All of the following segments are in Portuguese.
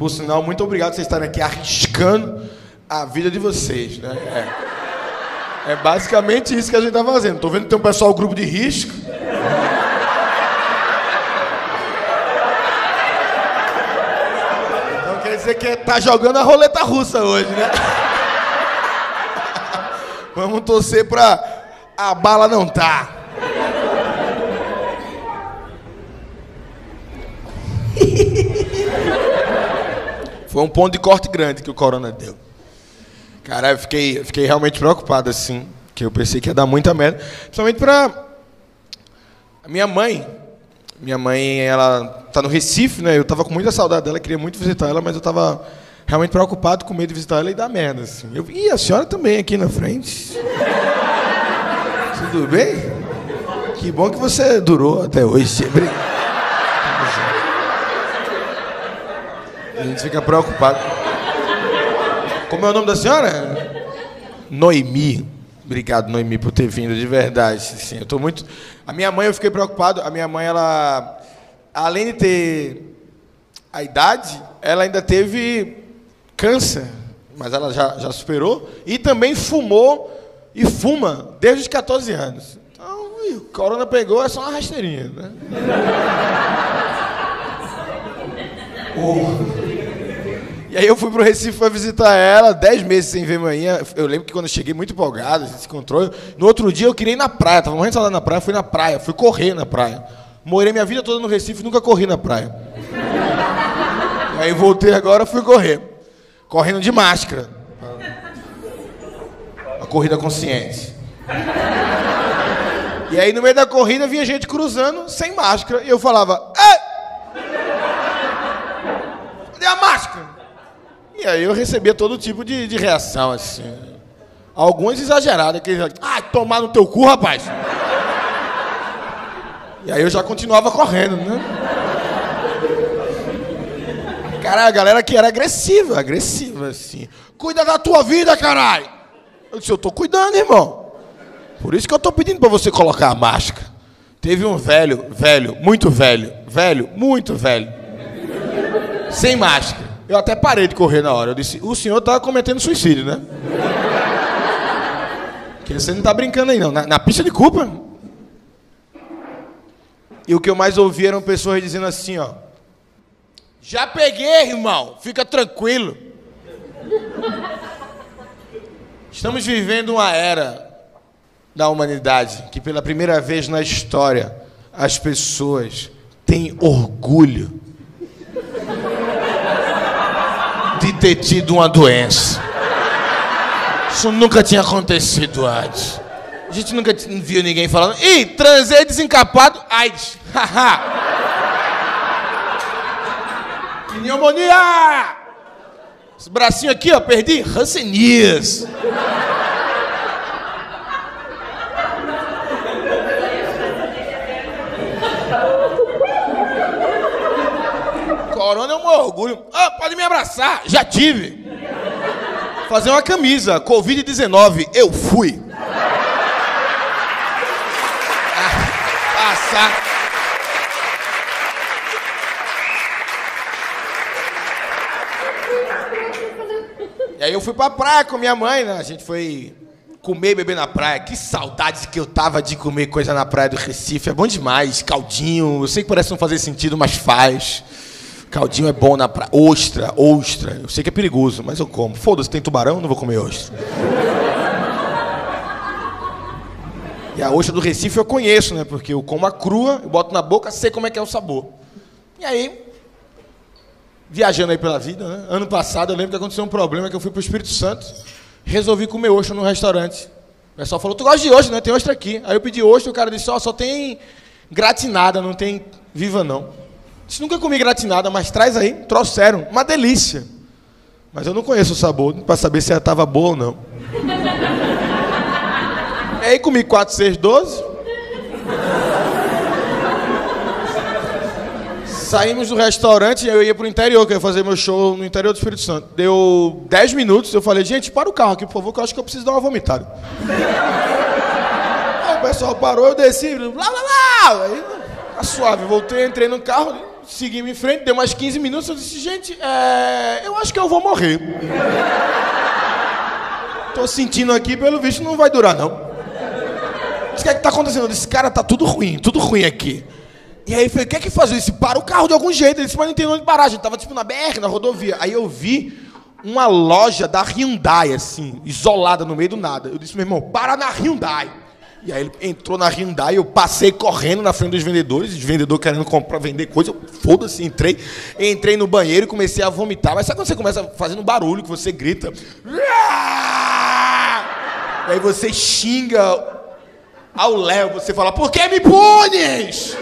Por sinal, muito obrigado por vocês estarem aqui arriscando a vida de vocês, né? É, é basicamente isso que a gente está fazendo. Tô vendo que tem um pessoal grupo de risco. Então quer dizer que tá jogando a roleta russa hoje, né? Vamos torcer pra a bala não tá. Foi um ponto de corte grande que o corona deu. Cara, eu fiquei, eu fiquei realmente preocupado, assim, que eu pensei que ia dar muita merda. Principalmente pra minha mãe. Minha mãe, ela tá no Recife, né? Eu tava com muita saudade dela, queria muito visitar ela, mas eu tava realmente preocupado, com medo de visitar ela e dar merda, assim. Eu, Ih, a senhora também aqui na frente. Tudo bem? Que bom que você durou até hoje. Obrigado. A gente fica preocupado. Como é o nome da senhora? Noemi. Obrigado, Noemi, por ter vindo, de verdade. Sim, eu tô muito. A minha mãe, eu fiquei preocupado. A minha mãe, ela, além de ter a idade, ela ainda teve câncer, mas ela já, já superou. E também fumou e fuma desde os 14 anos. Então, o corona pegou, é só uma rasteirinha, né? oh. E aí eu fui pro Recife para visitar ela, dez meses sem ver manhã. Eu lembro que quando eu cheguei muito empolgado, a gente se encontrou. No outro dia eu queria ir na praia, tava morrendo de saudade na praia, fui na praia, fui correr na praia. Morei minha vida toda no Recife, nunca corri na praia. E aí voltei agora, fui correr. Correndo de máscara. A corrida consciente. E aí no meio da corrida vinha gente cruzando sem máscara. E eu falava, Ei! Cadê a máscara? E aí eu recebia todo tipo de, de reação, assim. Algumas exageradas, que ah, tomar no teu cu, rapaz. E aí eu já continuava correndo, né? Cara, a galera que era agressiva, agressiva, assim. Cuida da tua vida, caralho! Eu disse, eu tô cuidando, irmão. Por isso que eu tô pedindo para você colocar a máscara. Teve um velho, velho, muito velho, velho, muito velho, sem máscara. Eu até parei de correr na hora. Eu disse, o senhor está cometendo suicídio, né? Que você não está brincando aí, não. Na, na, pista de culpa. E o que eu mais ouvi eram pessoas dizendo assim, ó. Já peguei, irmão. Fica tranquilo. Estamos vivendo uma era da humanidade que pela primeira vez na história as pessoas têm orgulho de ter tido uma doença. Isso nunca tinha acontecido antes. A gente nunca viu ninguém falando, ih, transei desencapado, AIDS. Pneumonia! Esse bracinho aqui, ó, perdi, Hanseníase. Corona é um orgulho. Ah, pode me abraçar. Já tive. Fazer uma camisa. Covid-19. Eu fui. Ah, passar. E aí eu fui pra praia com minha mãe, né? A gente foi comer e beber na praia. Que saudades que eu tava de comer coisa na praia do Recife. É bom demais. Caldinho. Eu sei que parece não fazer sentido, mas faz. Caldinho é bom na praia. Ostra, ostra. Eu sei que é perigoso, mas eu como. Foda-se, tem tubarão, não vou comer ostra. E a ostra do Recife eu conheço, né? Porque eu como a crua, eu boto na boca, sei como é que é o sabor. E aí, viajando aí pela vida, né? Ano passado eu lembro que aconteceu um problema que eu fui para o Espírito Santo, resolvi comer ostra num restaurante. O pessoal falou, tu gosta de ostra, né? Tem ostra aqui. Aí eu pedi ostra, o cara disse, ó, oh, só tem gratinada, não tem viva não. Disse, nunca comi gratinada, mas traz aí. Trouxeram. Uma delícia. Mas eu não conheço o sabor para saber se ela estava boa ou não. e aí comi 4, 6, 12. Saímos do restaurante eu ia para o interior, que eu ia fazer meu show no interior do Espírito Santo. Deu 10 minutos, eu falei, gente, para o carro aqui, por favor, que eu acho que eu preciso dar uma vomitada. aí o pessoal parou, eu desci, blá blá blá. Aí, tá suave, voltei, entrei no carro, seguimos em frente, deu mais 15 minutos, eu disse, gente, é, eu acho que eu vou morrer. Tô sentindo aqui, pelo visto, não vai durar, não. O que é que tá acontecendo? Eu disse, cara, tá tudo ruim, tudo ruim aqui. E aí eu falei, o que é que faz? Eu disse, para o carro de algum jeito. Ele disse, mas não tem onde parar. A gente tava tipo na BR, na rodovia. Aí eu vi uma loja da Hyundai, assim, isolada no meio do nada. Eu disse, meu irmão, para na Hyundai. E aí ele entrou na Hyundai, eu passei correndo na frente dos vendedores, os vendedores querendo comprar, vender coisa, foda-se, entrei. Entrei no banheiro e comecei a vomitar. Mas sabe quando você começa fazendo barulho, que você grita? E aí você xinga ao Léo, você fala, por que me punes?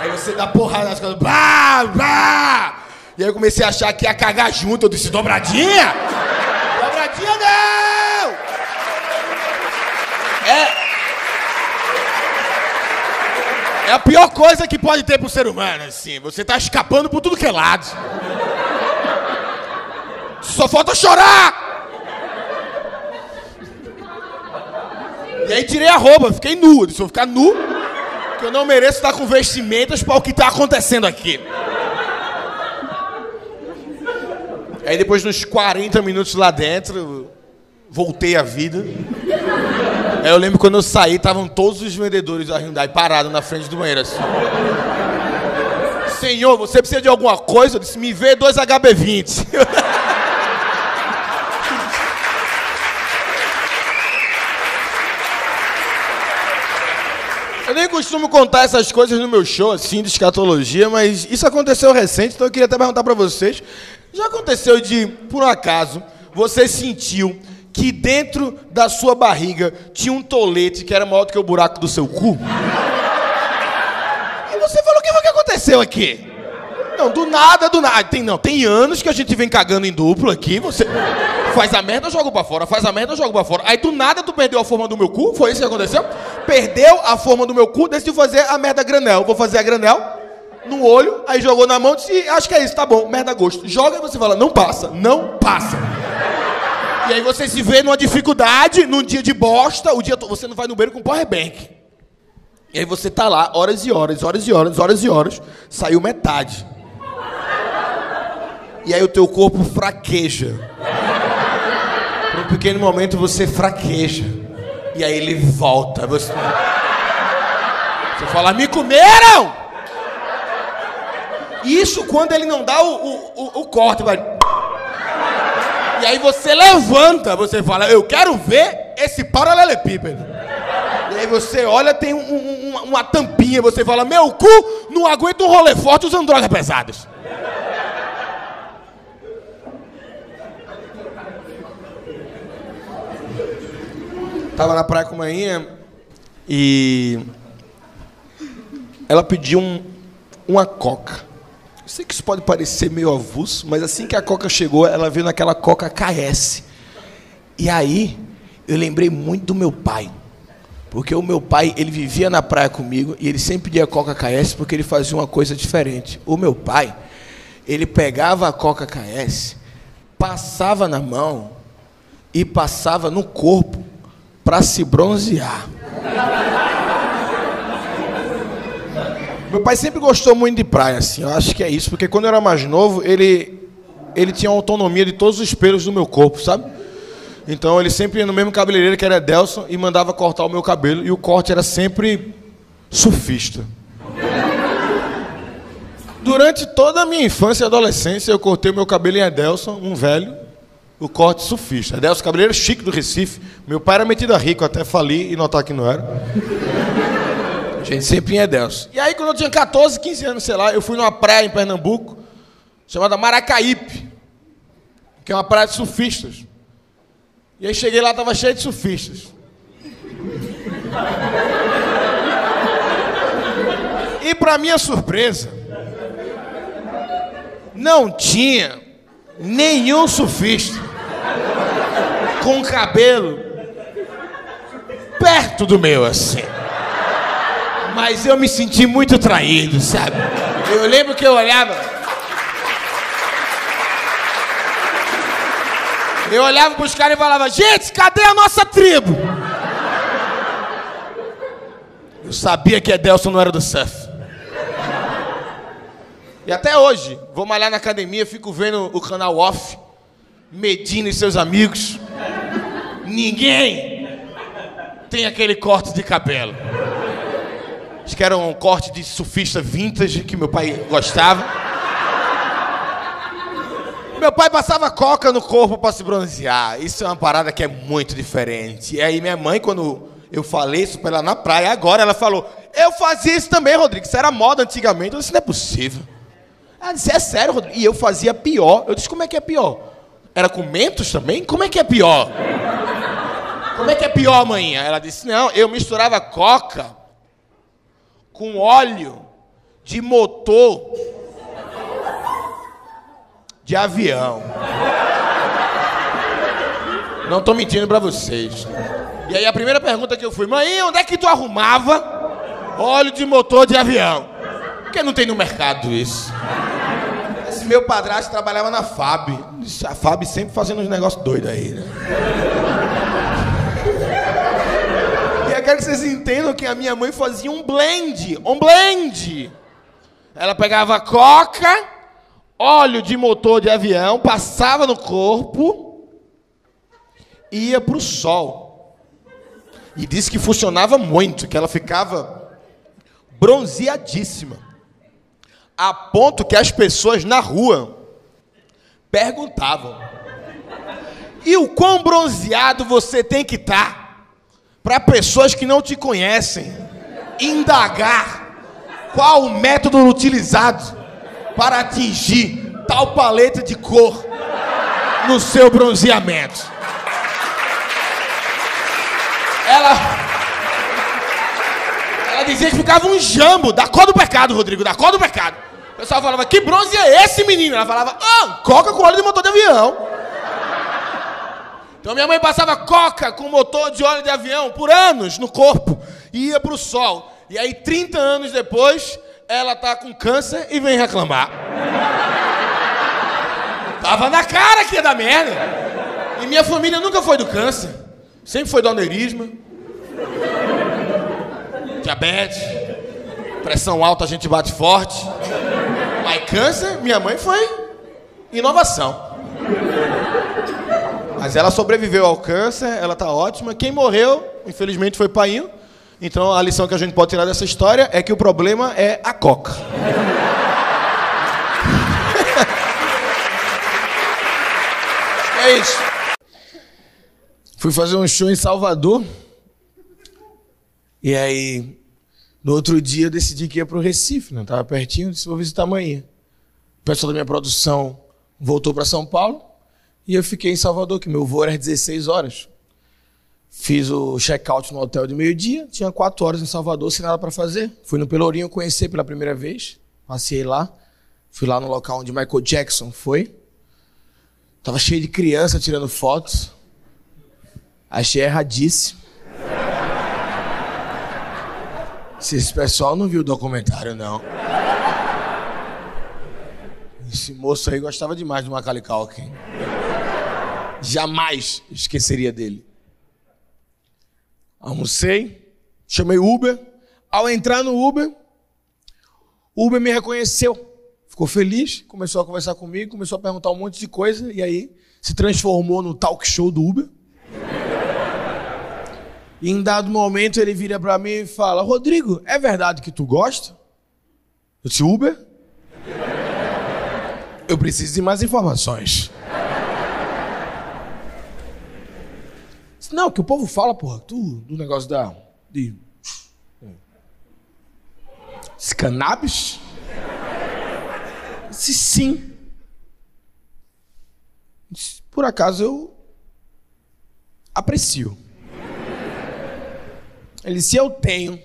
Aí você dá porrada nas costas, blá, blá. E aí eu comecei a achar que ia cagar junto, eu disse, dobradinha? dobradinha não! É... É a pior coisa que pode ter pro ser humano, assim. Você tá escapando por tudo que é lado. Só falta chorar! E aí tirei a roupa, fiquei nu. Eu disse, vou ficar nu, que eu não mereço estar com vestimentas para o que está acontecendo aqui. Aí depois, nos 40 minutos lá dentro, voltei à vida. Aí eu lembro quando eu saí, estavam todos os vendedores da Hyundai parados na frente do banheiro assim. Senhor, você precisa de alguma coisa? Eu disse, me vê dois HB20. Eu nem costumo contar essas coisas no meu show, assim, de escatologia, mas isso aconteceu recente, então eu queria até perguntar para vocês. Já aconteceu de, por um acaso, você sentiu que dentro da sua barriga tinha um tolete que era maior do que o buraco do seu cu? E você falou, o que foi que aconteceu aqui? Não, do nada, do nada. Tem, não, tem anos que a gente vem cagando em duplo aqui, você faz a merda, eu jogo pra fora, faz a merda, eu jogo pra fora. Aí do nada tu perdeu a forma do meu cu, foi isso que aconteceu? Perdeu a forma do meu cu, decidiu fazer a merda granel. Vou fazer a granel no olho, aí jogou na mão, disse, acho que é isso, tá bom, merda gosto. Joga e você fala, não passa, não passa. E aí você se vê numa dificuldade, num dia de bosta, o dia você não vai no banheiro com power bank. E aí você tá lá, horas e horas, horas e horas, horas e horas, saiu metade. E aí o teu corpo fraqueja. Por um pequeno momento você fraqueja. E aí ele volta. Você, você fala, me comeram! Isso quando ele não dá o, o, o, o corte, vai. E aí você levanta, você fala, eu quero ver esse paralelepípedo. E aí você olha, tem um, um, uma tampinha, você fala, meu cu não aguenta um rolê forte usando drogas pesadas. Tava na praia com a manhã e ela pediu um, uma coca. Eu sei que isso pode parecer meio avulso, mas assim que a coca chegou, ela veio naquela coca KS. E aí, eu lembrei muito do meu pai. Porque o meu pai, ele vivia na praia comigo e ele sempre pedia Coca KS porque ele fazia uma coisa diferente. O meu pai, ele pegava a Coca KS, passava na mão e passava no corpo para se bronzear. Meu pai sempre gostou muito de praia, assim. Eu acho que é isso, porque quando eu era mais novo, ele ele tinha autonomia de todos os pelos do meu corpo, sabe? Então ele sempre ia no mesmo cabeleireiro que era Delson e mandava cortar o meu cabelo e o corte era sempre surfista. Durante toda a minha infância e adolescência, eu cortei o meu cabelo em Edelson, um velho, o corte surfista. Adelson Cabeleiro chique do Recife. Meu pai era metido a rico, até fali e notar que não era. A gente sempre em Edelson. E aí, quando eu tinha 14, 15 anos, sei lá, eu fui numa praia em Pernambuco, chamada Maracaípe, que é uma praia de surfistas. E aí cheguei lá, estava cheio de surfistas. E para minha surpresa, não tinha nenhum surfista com cabelo perto do meu, assim. Mas eu me senti muito traído, sabe? Eu lembro que eu olhava. Eu olhava pros caras e falava, gente, cadê a nossa tribo? Eu sabia que Edelson não era do surf. E até hoje, vou malhar na academia, fico vendo o canal off, Medina e seus amigos. Ninguém tem aquele corte de cabelo. Acho que era um corte de surfista vintage que meu pai gostava. Meu pai passava coca no corpo para se bronzear. Isso é uma parada que é muito diferente. E aí minha mãe, quando eu falei isso para ela na praia, agora ela falou: Eu fazia isso também, Rodrigo. Isso era moda antigamente. Eu disse: Não é possível. Ela disse: É sério, Rodrigo. E eu fazia pior. Eu disse: Como é que é pior? Era com mentos também? Como é que é pior? Como é que é pior, mãe? Ela disse: Não, eu misturava coca com óleo de motor de avião. Não estou mentindo para vocês. E aí a primeira pergunta que eu fui, mãe, onde é que tu arrumava óleo de motor de avião? Porque não tem no mercado isso. Esse meu padrasto trabalhava na FAB. A FAB sempre fazendo uns negócios doidos aí, né? E quero que vocês entendam que a minha mãe fazia um blend. Um blend. Ela pegava coca, óleo de motor de avião, passava no corpo, ia para o sol. E disse que funcionava muito, que ela ficava bronzeadíssima. A ponto que as pessoas na rua perguntavam: E o quão bronzeado você tem que estar tá para pessoas que não te conhecem indagar qual o método utilizado para atingir tal paleta de cor no seu bronzeamento? Ela. Ela dizia que ficava um jambo da cor do pecado, Rodrigo, da cor do pecado. O pessoal falava, que bronze é esse, menino? Ela falava, ah, coca com óleo de motor de avião. Então minha mãe passava coca com motor de óleo de avião por anos no corpo e ia para o sol. E aí, 30 anos depois, ela tá com câncer e vem reclamar. Tava na cara que ia dar merda. E minha família nunca foi do câncer. Sempre foi do aneurisma. Diabetes. Pressão alta a gente bate forte. Mas câncer, minha mãe foi inovação. Mas ela sobreviveu ao câncer, ela tá ótima. Quem morreu, infelizmente, foi painho. Então a lição que a gente pode tirar dessa história é que o problema é a coca. é isso. Fui fazer um show em Salvador. E aí, no outro dia, eu decidi que ia para o Recife, né? Tava pertinho, disse, vou visitar amanhã. O pessoal da minha produção voltou para São Paulo e eu fiquei em Salvador, que meu voo era 16 horas. Fiz o check-out no hotel de meio-dia, tinha quatro horas em Salvador, sem nada para fazer. Fui no Pelourinho conhecer pela primeira vez, passei lá, fui lá no local onde Michael Jackson foi. Tava cheio de criança tirando fotos. Achei erradíssimo. Se esse pessoal não viu o documentário, não. Esse moço aí gostava demais do Macaulay Culkin. Jamais esqueceria dele. Almocei, chamei Uber. Ao entrar no Uber, Uber me reconheceu. Ficou feliz, começou a conversar comigo, começou a perguntar um monte de coisa e aí se transformou no talk show do Uber. E em dado momento ele vira para mim e fala: Rodrigo, é verdade que tu gosta? Eu disse: Uber? Eu preciso de mais informações. Não, que o povo fala, porra, tu, do negócio da. de. Esse cannabis? Se sim. Por acaso eu aprecio. Ele disse, eu tenho. Eu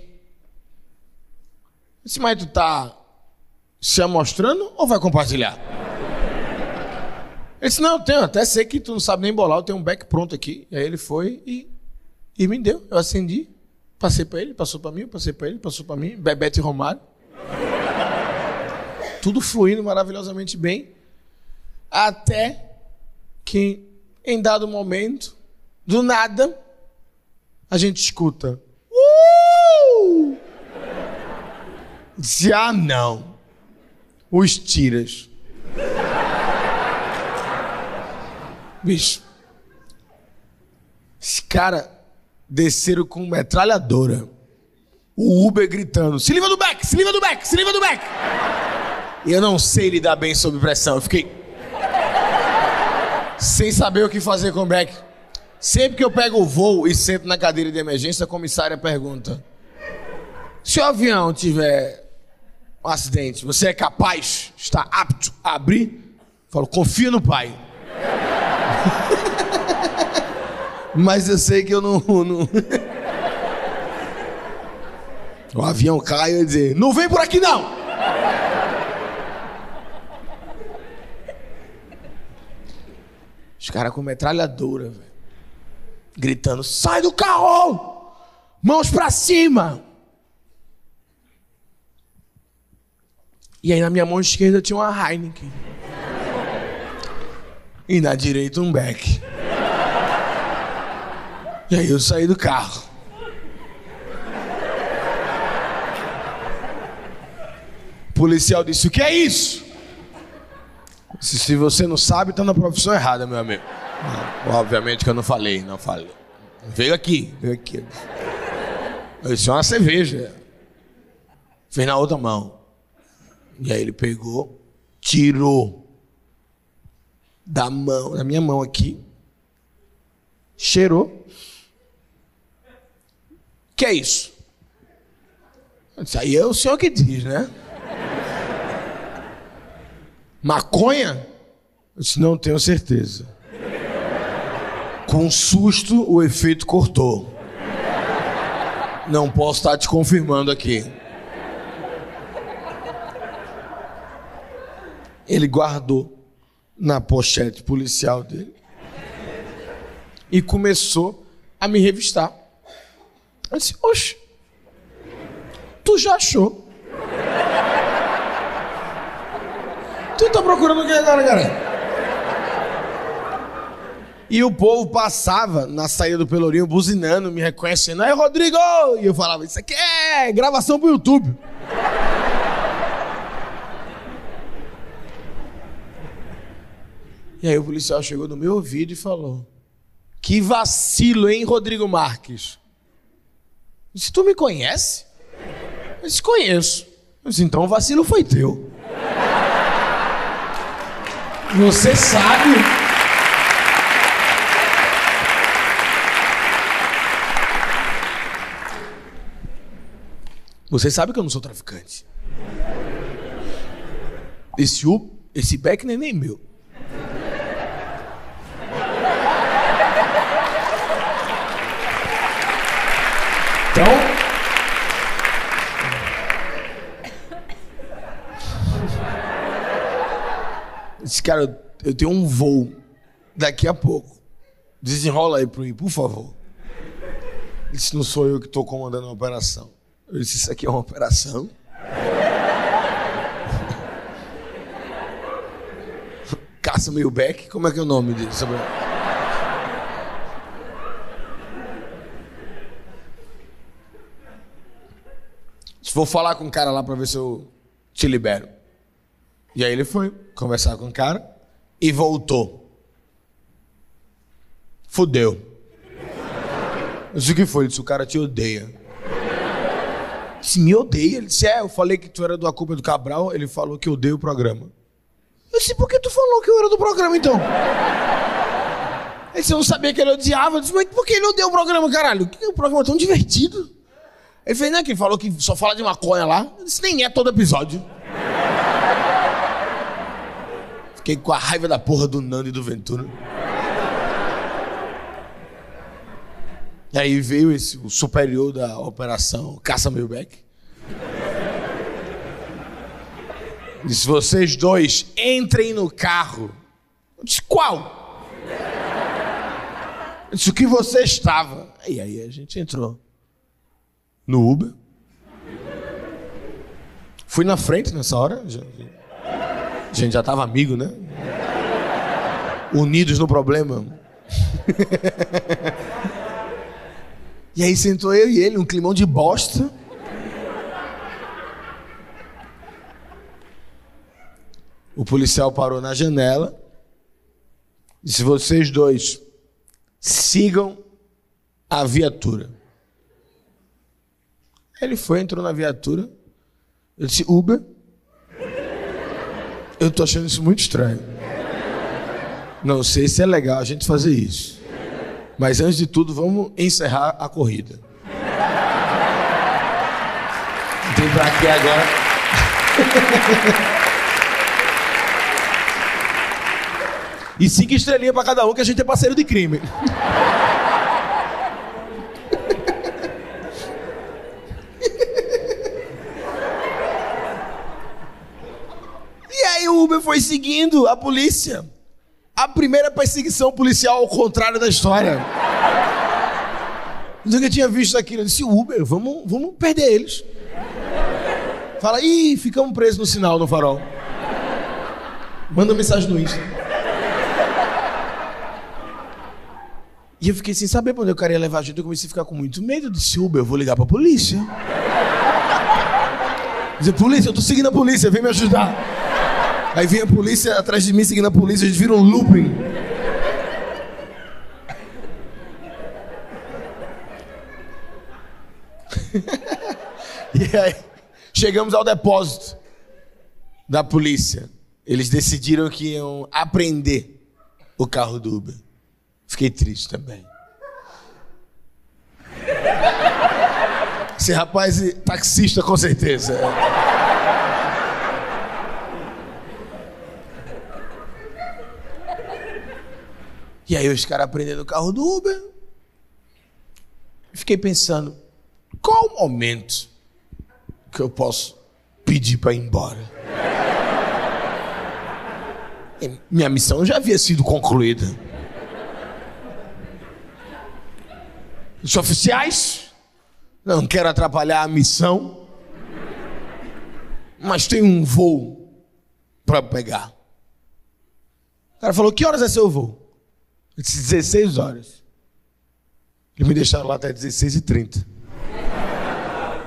disse, mas tu tá se mostrando ou vai compartilhar? Ele disse, não, eu tenho, até sei que tu não sabe nem bolar, eu tenho um back pronto aqui. Aí ele foi e, e me deu. Eu acendi, passei para ele, passou para mim, passei para ele, passou para mim, Bebete e Romário. Tudo fluindo maravilhosamente bem. Até que, em dado momento, do nada, a gente escuta. Uh! Já não. os tiras. Bicho. Esse cara desceram com metralhadora. O Uber gritando: se livra do back, se livra do back, se livra do back. E eu não sei lidar bem sob pressão. Eu fiquei. sem saber o que fazer com o back. Sempre que eu pego o voo e sento na cadeira de emergência, a comissária pergunta: se o avião tiver um acidente, você é capaz, está apto a abrir? Eu falo, confia no pai. Mas eu sei que eu não. não... o avião cai e eu dizer: não vem por aqui não! Os caras com metralhadora. Gritando: sai do carro! Mãos pra cima! E aí na minha mão esquerda tinha uma Heineken. E na direita um Beck. E aí eu saí do carro. O policial disse: O que é isso? Se, se você não sabe, está na profissão errada, meu amigo. Não, obviamente que eu não falei, não falei. Veio aqui, veio aqui. Eu disse: Uma cerveja. Fez na outra mão. E aí ele pegou, tirou da mão, da minha mão aqui, cheirou que é isso? Isso aí é o senhor que diz, né? Maconha? Eu disse, não tenho certeza. Com susto, o efeito cortou. Não posso estar te confirmando aqui. Ele guardou na pochete policial dele e começou a me revistar. Eu disse, oxe, tu já achou? Tu tá procurando o que agora, cara? E o povo passava na saída do Pelourinho buzinando, me reconhecendo. Aí, Rodrigo! E eu falava, isso aqui é gravação pro YouTube. Aí o policial chegou no meu ouvido e falou: Que vacilo, hein, Rodrigo Marques? disse, tu me conhece? Eu disse, conheço. Eu disse, então o vacilo foi teu. Você sabe. Você sabe que eu não sou traficante. Esse U, esse back não é nem meu. Esse cara, eu tenho um voo daqui a pouco. Desenrola aí para mim, por favor. Disse, não sou eu que estou comandando a operação. Eu disse, isso aqui é uma operação? Caça meio Beck, como é que é o nome disso? Vou falar com o cara lá para ver se eu te libero. E aí ele foi conversar com o cara e voltou. Fudeu. Eu disse, o que foi? Ele disse, o cara te odeia. Se me odeia? Ele disse, é, eu falei que tu era da culpa do Cabral, ele falou que odeia o programa. Eu disse, por que tu falou que eu era do programa então? Disse, eu não sabia que ele odiava. Eu disse, mas por que ele odeia o programa, caralho? O programa é tão divertido. Ele fez, né? Que ele falou que só fala de maconha lá. Isso nem é todo episódio. Fiquei com a raiva da porra do Nando e do Ventura. E aí veio esse, o superior da operação Caça Milbeck. Disse: vocês dois entrem no carro. Eu disse: qual? Eu disse: o que você estava? E aí a gente entrou no Uber. Fui na frente nessa hora. A gente já estava amigo, né? Unidos no problema. e aí sentou eu e ele, um climão de bosta. O policial parou na janela. Disse: Vocês dois sigam a viatura. Ele foi, entrou na viatura. Eu disse: Uber. Eu tô achando isso muito estranho. Não sei se é legal a gente fazer isso. Mas antes de tudo, vamos encerrar a corrida. Tem pra quê agora? e cinco estrelinhas para cada um, que a gente é parceiro de crime. e aí o Uber foi seguindo a polícia. A primeira perseguição policial ao contrário da história. Eu nunca tinha visto aquilo. Eu disse, Uber, vamos, vamos perder eles. Fala, ih, ficamos presos no sinal, no farol. Manda mensagem no Insta. E eu fiquei sem saber pra onde eu queria levar a gente. Eu comecei a ficar com muito medo. Eu disse, Uber, eu vou ligar pra polícia. Dizer, polícia, eu tô seguindo a polícia, vem me ajudar. Aí vem a polícia atrás de mim, seguindo a polícia, a gente vira um looping. e aí, chegamos ao depósito da polícia. Eles decidiram que iam aprender o carro do Uber. Fiquei triste também. Esse rapaz é taxista, com certeza. E aí os caras aprendendo o carro do Uber. Fiquei pensando, qual o momento que eu posso pedir para ir embora? Minha missão já havia sido concluída. Os oficiais, não quero atrapalhar a missão, mas tem um voo para pegar. O cara falou: Que horas é seu voo? Eu disse 16 horas. Eles me deixaram lá até 16 e 30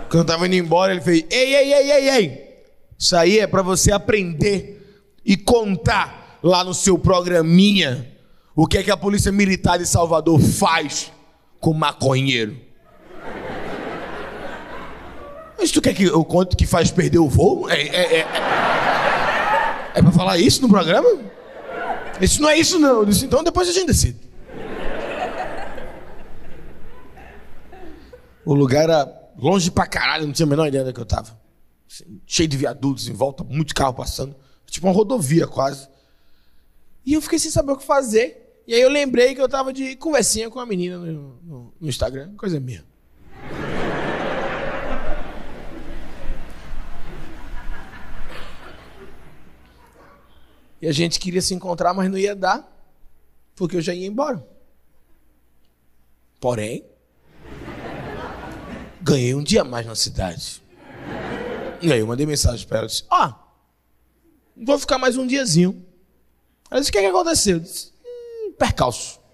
Quando eu estava indo embora, ele fez: Ei, ei, ei, ei, ei. Isso aí é para você aprender e contar lá no seu programinha o que é que a Polícia Militar de Salvador faz com maconheiro. Mas tu quer que eu conte que faz perder o voo? É, é, é, é para falar isso no programa? Isso não é isso, não. Eu disse, então depois a gente decide. O lugar era longe pra caralho, não tinha a menor ideia onde é eu tava. Assim, cheio de viadutos em volta, muito carro passando. Tipo uma rodovia quase. E eu fiquei sem saber o que fazer. E aí eu lembrei que eu tava de conversinha com a menina no, no, no Instagram, coisa minha. E a gente queria se encontrar, mas não ia dar, porque eu já ia embora. Porém, ganhei um dia mais na cidade. E aí eu mandei mensagem para ela, disse, ah, vou ficar mais um diazinho. Ela disse, o que, é que aconteceu? Eu disse, hum, percalço.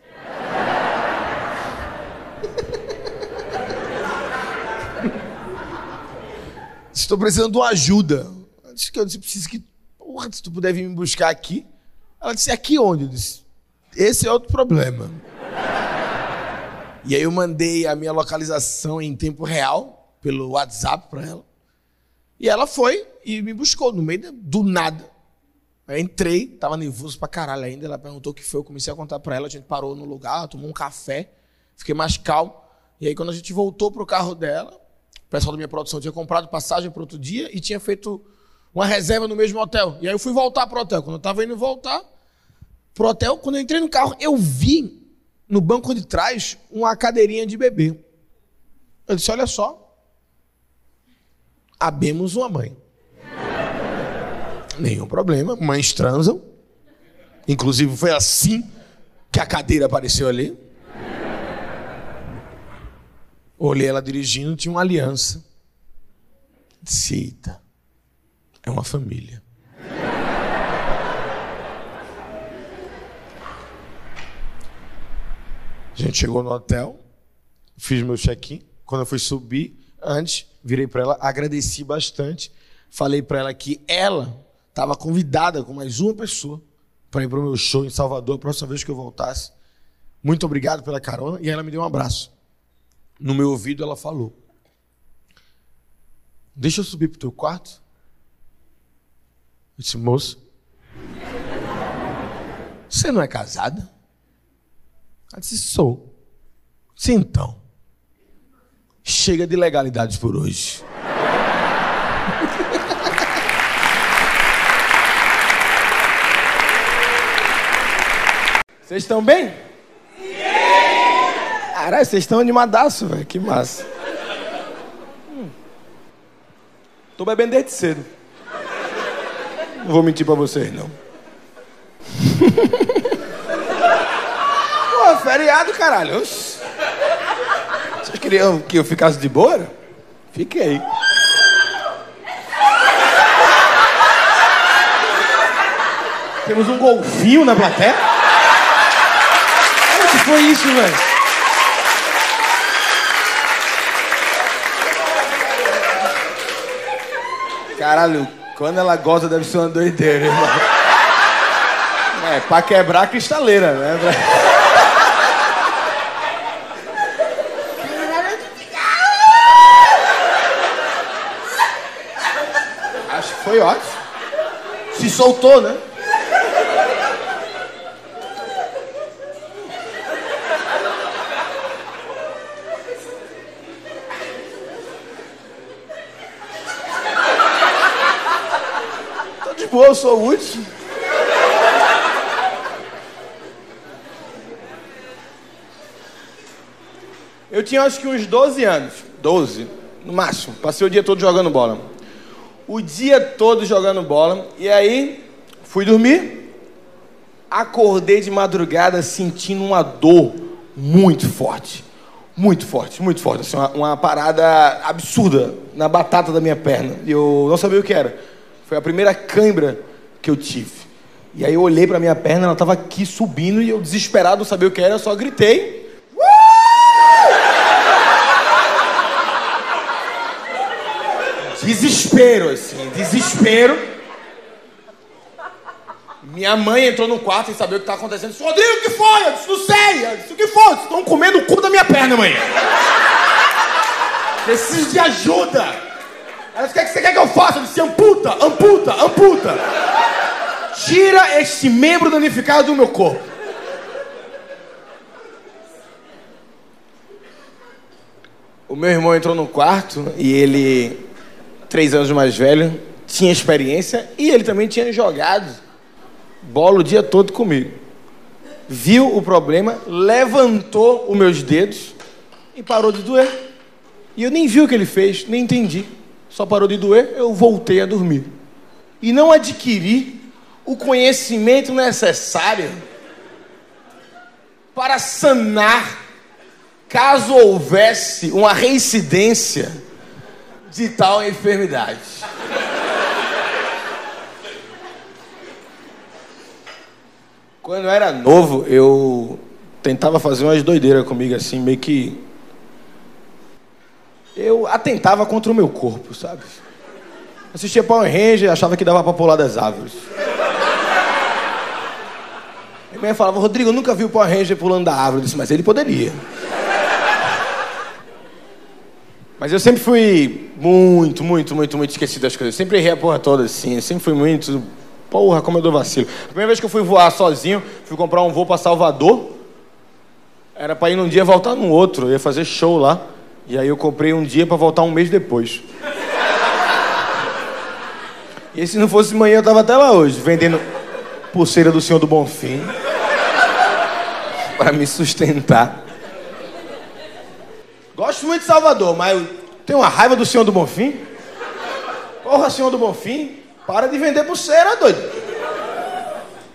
Estou precisando de uma ajuda. Eu disse que eu disse, preciso que se tu puder vir me buscar aqui. Ela disse, aqui onde? Eu disse, esse é outro problema. e aí eu mandei a minha localização em tempo real, pelo WhatsApp para ela. E ela foi e me buscou no meio do nada. Eu entrei, tava nervoso pra caralho ainda. Ela perguntou o que foi, eu comecei a contar pra ela. A gente parou no lugar, tomou um café, fiquei mais calmo. E aí, quando a gente voltou pro carro dela, o pessoal da minha produção tinha comprado passagem para outro dia e tinha feito uma reserva no mesmo hotel. E aí eu fui voltar pro hotel. Quando eu estava indo voltar pro hotel, quando eu entrei no carro, eu vi no banco de trás uma cadeirinha de bebê. Eu disse: Olha só, abemos uma mãe. Nenhum problema, mães transam. Inclusive foi assim que a cadeira apareceu ali. Olhei ela dirigindo, tinha uma aliança. Eita é uma família. A gente chegou no hotel, fiz meu check-in. Quando eu fui subir, antes, virei para ela, agradeci bastante. Falei para ela que ela estava convidada com mais uma pessoa para ir para o meu show em Salvador, a próxima vez que eu voltasse. Muito obrigado pela carona. E ela me deu um abraço. No meu ouvido, ela falou: Deixa eu subir para o teu quarto. Eu disse, moço, você não é casada? Ela disse, sou. Sim, então. Chega de legalidades por hoje. Vocês estão bem? Sim! Caralho, vocês estão animadaço, velho. Que massa. Hum. Tô bebendo desde cedo. Não vou mentir pra vocês, não. Pô, feriado, caralho. Oxi. Vocês queriam que eu ficasse de boa? Fiquei. Temos um golfinho na plateia? foi isso, velho? Caralho, quando ela gosta deve ser uma doideira, irmão. É, pra quebrar a cristaleira, né? Acho que foi ótimo. Se soltou, né? eu sou útil. Eu tinha acho que uns 12 anos. 12, no máximo. Passei o dia todo jogando bola. O dia todo jogando bola. E aí, fui dormir. Acordei de madrugada sentindo uma dor muito forte. Muito forte, muito forte. Assim, uma, uma parada absurda na batata da minha perna. E eu não sabia o que era. Foi a primeira cãibra que eu tive. E aí eu olhei para minha perna, ela estava aqui subindo e eu desesperado, sabia o que era, eu só gritei. Desespero, assim, desespero. Minha mãe entrou no quarto e sabia o que estava acontecendo. Disse, Rodrigo, o que foi? Eu disse, não sei. Eu disse, o que foi? Estão comendo o cu da minha perna, mãe. Preciso de ajuda. Ela disse, o que é você quer que eu faça? Eu disse, amputa, amputa, amputa. Tira este membro danificado do meu corpo. O meu irmão entrou no quarto e ele, três anos mais velho, tinha experiência e ele também tinha jogado bola o dia todo comigo. Viu o problema, levantou os meus dedos e parou de doer. E eu nem vi o que ele fez, nem entendi só parou de doer, eu voltei a dormir. E não adquiri o conhecimento necessário para sanar caso houvesse uma reincidência de tal enfermidade. Quando eu era novo, eu tentava fazer umas doideiras comigo, assim, meio que eu atentava contra o meu corpo, sabe? Assistia Power Ranger achava que dava pra pular das árvores. Minha mãe falava, Rodrigo, eu nunca vi o Power Ranger pulando da árvore. Eu disse, mas ele poderia. Mas eu sempre fui muito, muito, muito, muito esquecido das coisas. Eu sempre errei a porra toda assim. Eu sempre fui muito. Porra, como eu dou vacilo. A primeira vez que eu fui voar sozinho, fui comprar um voo para Salvador. Era para ir num dia e voltar no outro. Eu ia fazer show lá. E aí eu comprei um dia para voltar um mês depois. E se não fosse manhã, eu tava até lá hoje, vendendo pulseira do Senhor do Bonfim. para me sustentar. Gosto muito de Salvador, mas eu tenho uma raiva do Senhor do Bonfim. Porra, Senhor do Bonfim, para de vender pulseira, doido.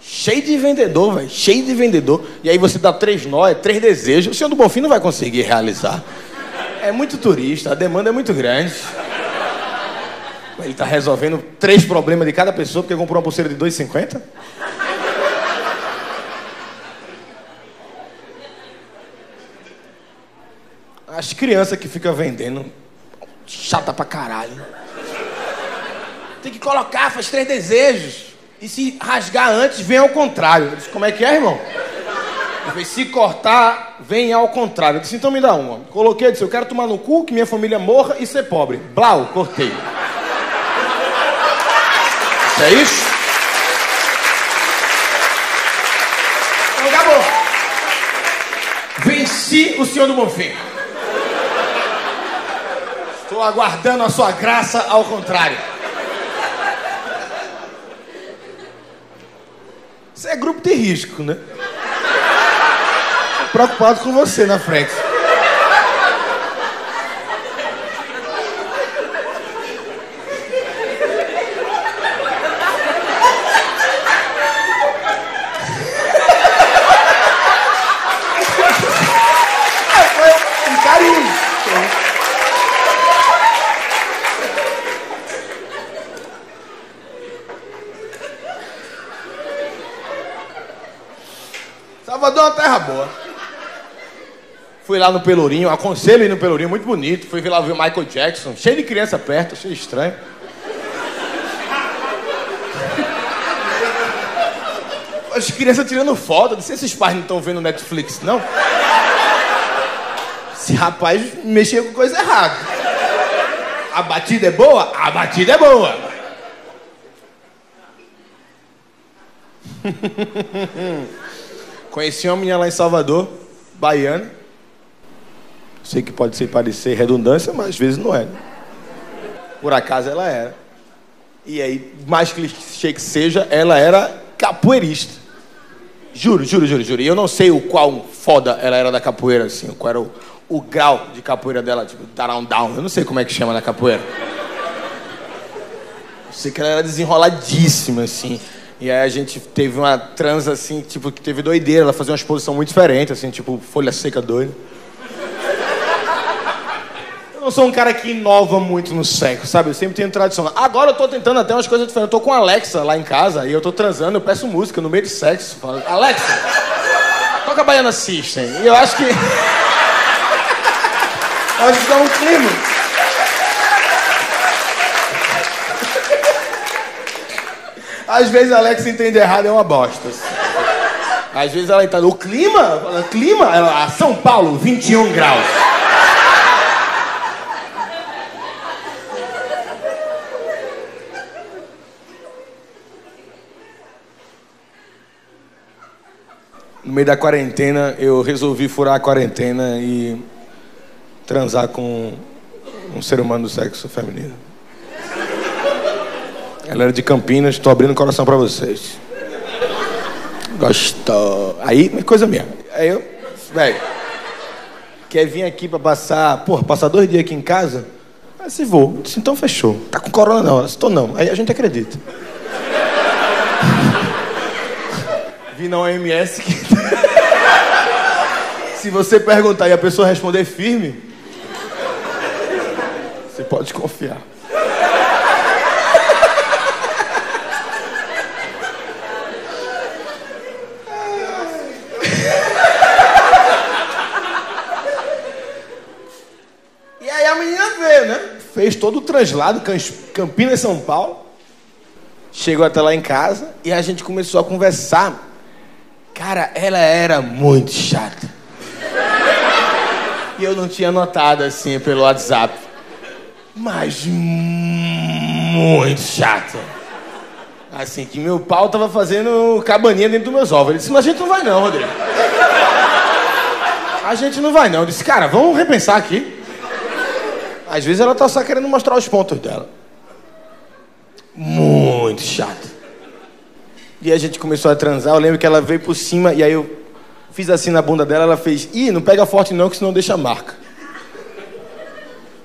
Cheio de vendedor, velho. Cheio de vendedor. E aí você dá três nós, três desejos. O Senhor do Bonfim não vai conseguir realizar é muito turista, a demanda é muito grande. Ele está resolvendo três problemas de cada pessoa porque comprou uma pulseira de 2,50. As crianças que ficam vendendo, chata pra caralho. tem que colocar, faz três desejos. E se rasgar antes, vem ao contrário. Disse, como é que é, irmão? Ele se cortar, vem ao contrário. Eu disse, então me dá uma. Coloquei, disse, eu quero tomar no cu, que minha família morra e ser pobre. Blau, cortei. É isso? Então, acabou. Venci o Senhor do Bonfim. Estou aguardando a sua graça ao contrário. Isso é grupo de risco, né? Preocupado com você na frente. Um carinho. Salvador é uma terra boa. Fui lá no Pelourinho, aconselho ir no Pelourinho, muito bonito. Fui lá ver o Michael Jackson, cheio de criança perto, achei estranho. As crianças tirando foto, se esses pais não estão vendo Netflix, não. Esse rapaz mexeu com coisa errada. A batida é boa? A batida é boa. Conheci uma menina lá em Salvador, baiana. Sei que pode ser parecer redundância, mas às vezes não é. né? Por acaso ela era. E aí, mais clichê que seja, ela era capoeirista. Juro, juro, juro, juro. E eu não sei o qual foda ela era da capoeira, assim, qual era o, o grau de capoeira dela, tipo, down down. Eu não sei como é que chama na capoeira. Eu sei que ela era desenroladíssima, assim. E aí a gente teve uma transa, assim, tipo, que teve doideira. Ela fazia uma exposição muito diferente, assim, tipo, folha seca doida. Eu não sou um cara que inova muito no sexo, sabe? Eu sempre tenho tradicional. Agora eu tô tentando até umas coisas diferentes. Eu tô com a Alexa lá em casa e eu tô transando, eu peço música no meio de sexo. Falo, Alexa, toca Baiana System. E eu acho que. eu acho que dá um clima. Às vezes a Alexa entende errado, é uma bosta. Às vezes ela entende. O clima? Fala, Clima? Ela, "Ah, São Paulo, 21 graus. No meio da quarentena, eu resolvi furar a quarentena e transar com um ser humano do sexo feminino. Ela era de Campinas, estou abrindo o coração para vocês. Gostou. Aí, é coisa minha. Aí eu, velho, quer vir aqui para passar, porra, passar dois dias aqui em casa? Aí se vou. Disse, então fechou. Tá com corona não? Estou não. Aí a gente acredita. Vi na OMS que. Se você perguntar e a pessoa responder firme, você pode confiar. E aí a menina veio, né? Fez todo o translado, Campinas, São Paulo. Chegou até lá em casa e a gente começou a conversar. Cara, ela era muito chata. E eu não tinha notado assim pelo WhatsApp. Mas muito chata. Assim, que meu pau tava fazendo cabaninha dentro dos meus ovos. Ele disse, mas a gente não vai não, Rodrigo. A gente não vai não. Eu disse, cara, vamos repensar aqui. Às vezes ela tá só querendo mostrar os pontos dela. Muito chato. E a gente começou a transar. Eu lembro que ela veio por cima e aí eu fiz assim na bunda dela. Ela fez: Ih, não pega forte não, que senão deixa marca.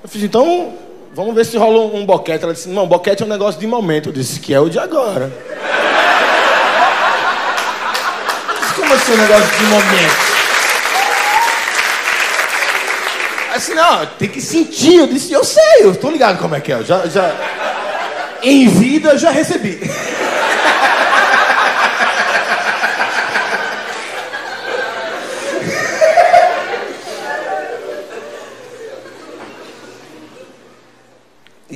Eu fiz: Então, vamos ver se rola um, boquete. Ela disse: Não, boquete é um negócio de momento. Eu disse: Que é o de agora. Disse, Como assim um negócio de momento? Assim, não, tem que sentir. Eu disse, eu sei, eu tô ligado como é que é. Já, já... Em vida eu já recebi.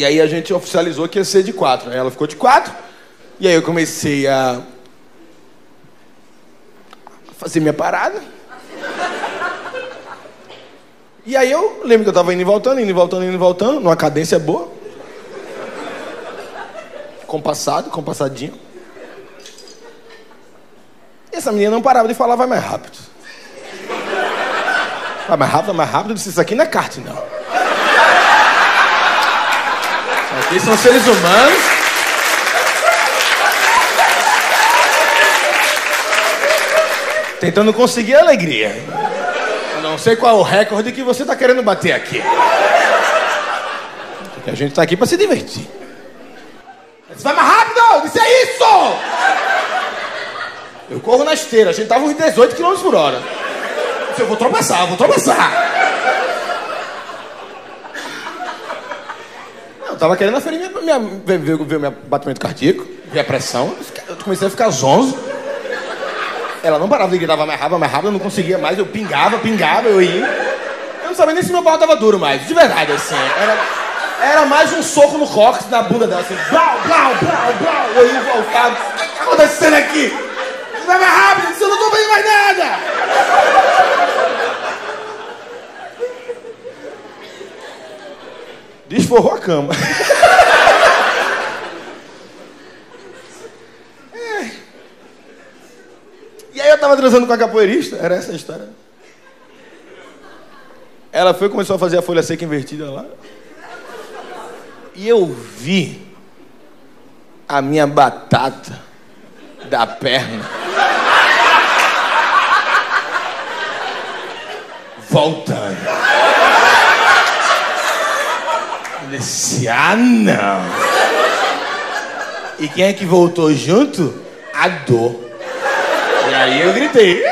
E aí a gente oficializou que ia ser de quatro. Aí ela ficou de quatro. E aí eu comecei a fazer minha parada. E aí eu lembro que eu tava indo e voltando, indo e voltando, indo e voltando, numa cadência boa. Compassado, compassadinho. E essa menina não parava de falar, vai mais rápido. Vai mais rápido, vai mais rápido. Eu disse, isso aqui não é kart, não. Isso aqui são seres humanos. Tentando conseguir alegria. Eu não sei qual é o recorde que você está querendo bater aqui. Porque a gente está aqui para se divertir. Você vai mais rápido! Disse, é isso! Eu corro na esteira, a gente tava uns 18 km por hora. Eu vou tropeçar, eu vou tropeçar. Tava querendo aferir minha, minha, ver, ver, ver meu batimento cardíaco, ver a pressão. Eu comecei a ficar zonzo. Ela não parava de gritar, mais rápido, mais rápido, eu não conseguia mais, eu pingava, pingava, eu ia. Eu não sabia nem se meu pau tava duro mais, de verdade, assim. Era, era mais um soco no cóccix na bunda dela, assim, blau, blau, blau, blau. Eu ia voltado. O que tá acontecendo aqui? Vai mais rápido, eu não tô vendo mais nada. Desforrou a cama. É. E aí eu tava transando com a capoeirista, era essa a história. Ela foi começou a fazer a folha seca invertida lá. E eu vi a minha batata da perna voltando. Eu disse, ah não. E quem é que voltou junto? A dor. E aí eu gritei.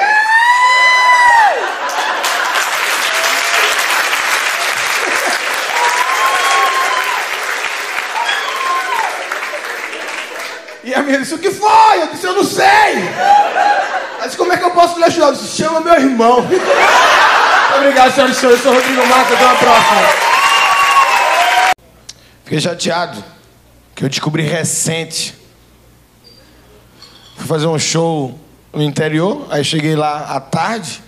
E a menina disse, o que foi? Eu disse, eu não sei. Ela disse, como é que eu posso lhe ajudar? Eu disse, chama meu irmão. Obrigado, senhoras e senhores. Eu sou Rodrigo Marques, até a próxima. Fiquei chateado, que eu descobri recente. Fui fazer um show no interior, aí cheguei lá à tarde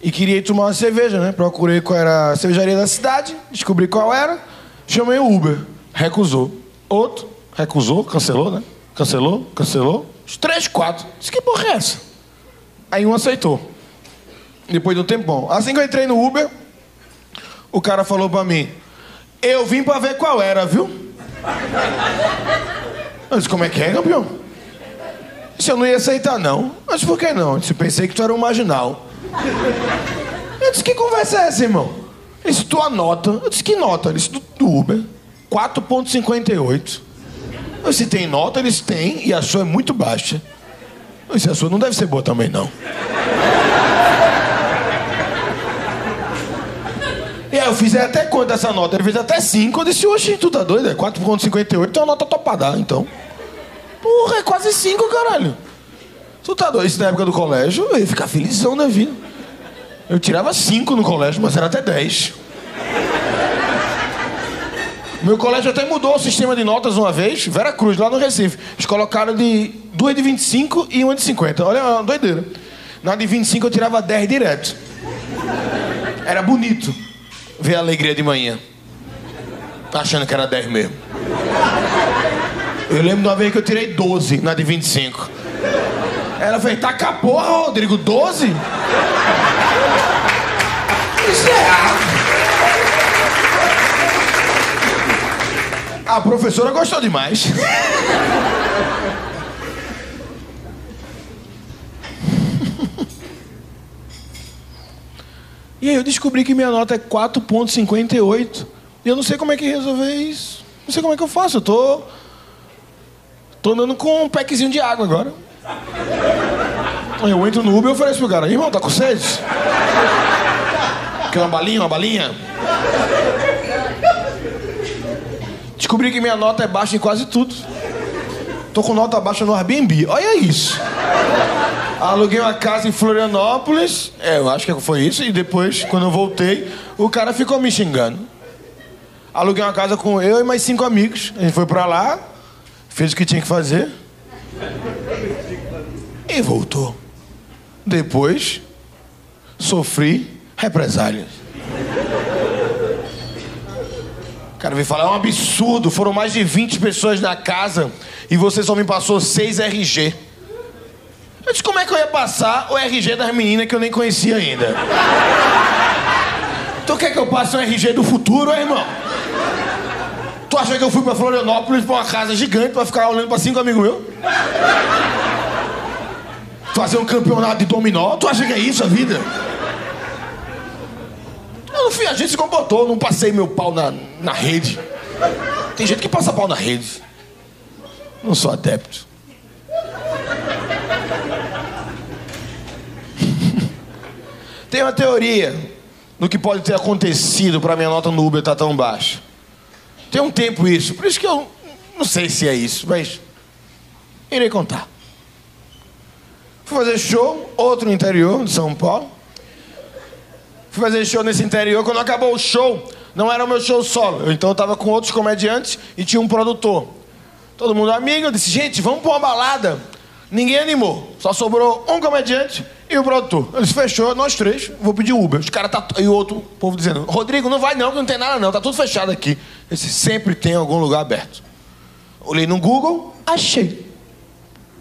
e queria tomar uma cerveja, né? Procurei qual era a cervejaria da cidade, descobri qual era, chamei o Uber, recusou. Outro, recusou, cancelou, né? Cancelou, cancelou. Os três, quatro. Disse que porra é essa? Aí um aceitou. Depois de um tempão. Assim que eu entrei no Uber, o cara falou pra mim: Eu vim pra ver qual era, viu? Disse: Como é que é, campeão? Disse: Eu não ia aceitar, não. Mas por que não? Eu Pensei que tu era um marginal. Eu disse: Que conversa é essa, irmão? Ele disse: Tua nota. Eu disse: Que nota? Ele disse: Do, do Uber. 4,58. Eu disse: Tem nota? Eles têm, e a sua é muito baixa. Eu disse: A sua não deve ser boa também, não. E aí eu fiz até quanto essa nota? Ele fez até 5. Eu disse, oxe, tu tá doido? É 4,58, é uma nota topada, então. Porra, é quase 5, caralho. Tu tá doido? Isso na época do colégio, eu ia ficar felizão da vida. Eu tirava 5 no colégio, mas era até 10. Meu colégio até mudou o sistema de notas uma vez, Vera Cruz, lá no Recife. Eles colocaram de duas de 25 e uma de 50. Olha, uma doideira. Na de 25 eu tirava 10 direto. Era bonito ver a alegria de manhã. Achando que era 10 mesmo. Eu lembro de uma vez que eu tirei 12 na de 25. Ela fez, tá com porra, Rodrigo, 12? Isso é. A professora gostou demais. Aí eu descobri que minha nota é 4.58. E eu não sei como é que resolver isso. Não sei como é que eu faço. Eu tô. Tô andando com um packzinho de água agora. Eu entro no Uber e ofereço pro cara, irmão, tá com sede? Quer uma balinha, uma balinha? Descobri que minha nota é baixa em quase tudo. Tô com nota baixa no Airbnb. Olha isso. Aluguei uma casa em Florianópolis. É, eu acho que foi isso. E depois, quando eu voltei, o cara ficou me xingando. Aluguei uma casa com eu e mais cinco amigos. A gente foi pra lá, fez o que tinha que fazer. E voltou. Depois, sofri represálias. Cara, veio falar, é um absurdo. Foram mais de 20 pessoas na casa e você só me passou 6 RG. Eu disse, como é que eu ia passar o RG das meninas que eu nem conhecia ainda? Tu quer que eu passe o RG do futuro, irmão? Tu acha que eu fui pra Florianópolis pra uma casa gigante pra ficar olhando pra cinco amigos meus? Fazer um campeonato de dominó? Tu acha que é isso a vida? Não fui, a gente se comportou, não passei meu pau na, na rede. Tem gente que passa pau na rede. Não sou adepto. Tem uma teoria do que pode ter acontecido para minha nota no Uber estar tá tão baixa. Tem um tempo isso, por isso que eu não sei se é isso, mas irei contar. Fui fazer show, outro interior de São Paulo. Fui fazer show nesse interior. Quando acabou o show, não era o meu show solo. Então eu estava com outros comediantes e tinha um produtor. Todo mundo amigo. Eu disse, gente, vamos para uma balada. Ninguém animou. Só sobrou um comediante e o produtor. Eles fechou, nós três, vou pedir Uber. Os caras tá. E o outro povo dizendo, Rodrigo, não vai não, que não tem nada não, tá tudo fechado aqui. Esse sempre tem algum lugar aberto. Olhei no Google, achei.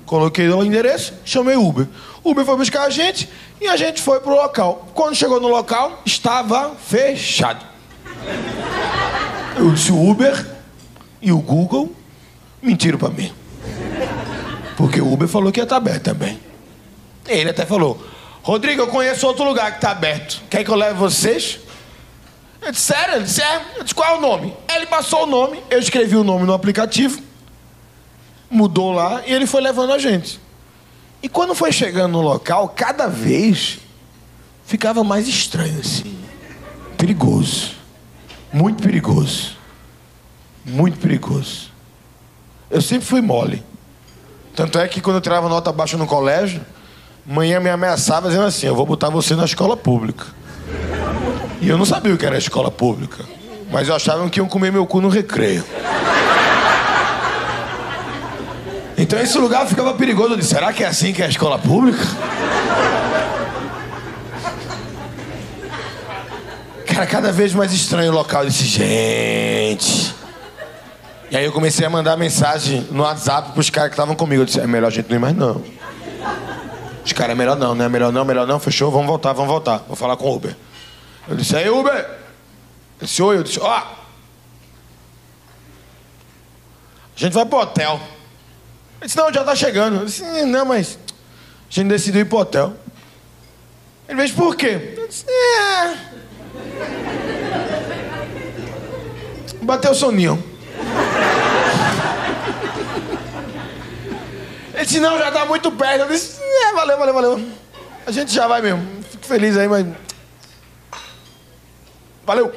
Coloquei o endereço, chamei Uber. Uber foi buscar a gente e a gente foi pro local. Quando chegou no local, estava fechado. Eu disse, o Uber e o Google mentiram para mim. Porque o Uber falou que ia estar tá aberto também. Ele até falou: Rodrigo, eu conheço outro lugar que está aberto. Quer que eu leve vocês? Eu disse, sério? Ele disse, é. Eu disse, qual é o nome? Ele passou o nome, eu escrevi o nome no aplicativo, mudou lá e ele foi levando a gente. E quando foi chegando no local, cada vez ficava mais estranho assim. Perigoso. Muito perigoso. Muito perigoso. Eu sempre fui mole. Tanto é que quando eu tirava nota baixa no colégio, manhã me ameaçava dizendo assim: Eu vou botar você na escola pública. E eu não sabia o que era escola pública. Mas eu achava que iam comer meu cu no recreio. Então esse lugar ficava perigoso. Eu disse: Será que é assim que é a escola pública? Cara, cada vez mais estranho o local. Eu disse: Gente. E aí eu comecei a mandar mensagem no WhatsApp pros caras que estavam comigo. Eu disse, é melhor a gente não ir mais não. Os caras, é melhor não, né? Melhor não, melhor não, fechou, vamos voltar, vamos voltar. Vou falar com o Uber. Eu disse, aí Uber! Ele disse, oi, eu disse, ó. Oh. A gente vai pro hotel. Ele disse, não, já tá chegando. Eu disse, não, mas a gente decidiu ir pro hotel. Ele disse, por quê? Eu disse, é. Bateu o soninho. Ele disse, não, já tá muito perto. Eu disse, é, valeu, valeu, valeu. A gente já vai mesmo. Fico feliz aí, mas. Valeu.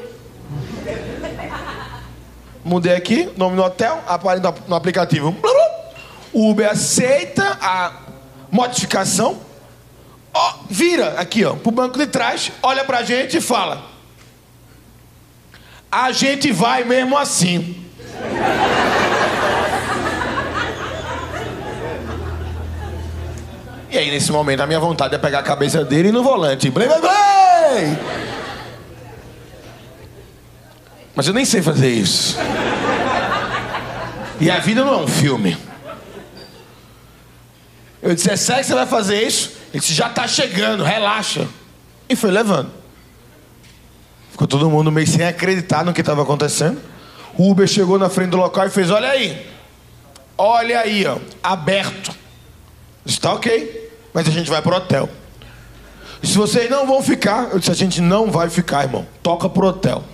Mudei aqui, nome no hotel, aparelho no aplicativo. O Uber aceita a modificação. Ó, vira aqui, ó, pro banco de trás, olha pra gente e fala. A gente vai mesmo assim. E aí, nesse momento, a minha vontade é pegar a cabeça dele no volante. Blei, blei, blei! Mas eu nem sei fazer isso. E a vida não é um filme. Eu disse, é sério que você vai fazer isso? Ele disse, já está chegando, relaxa. E foi levando. Ficou todo mundo meio sem acreditar no que estava acontecendo. O Uber chegou na frente do local e fez, olha aí. Olha aí, ó, aberto. Está ok mas a gente vai pro hotel. Se vocês não vão ficar, eu disse: a gente não vai ficar, irmão. Toca pro hotel.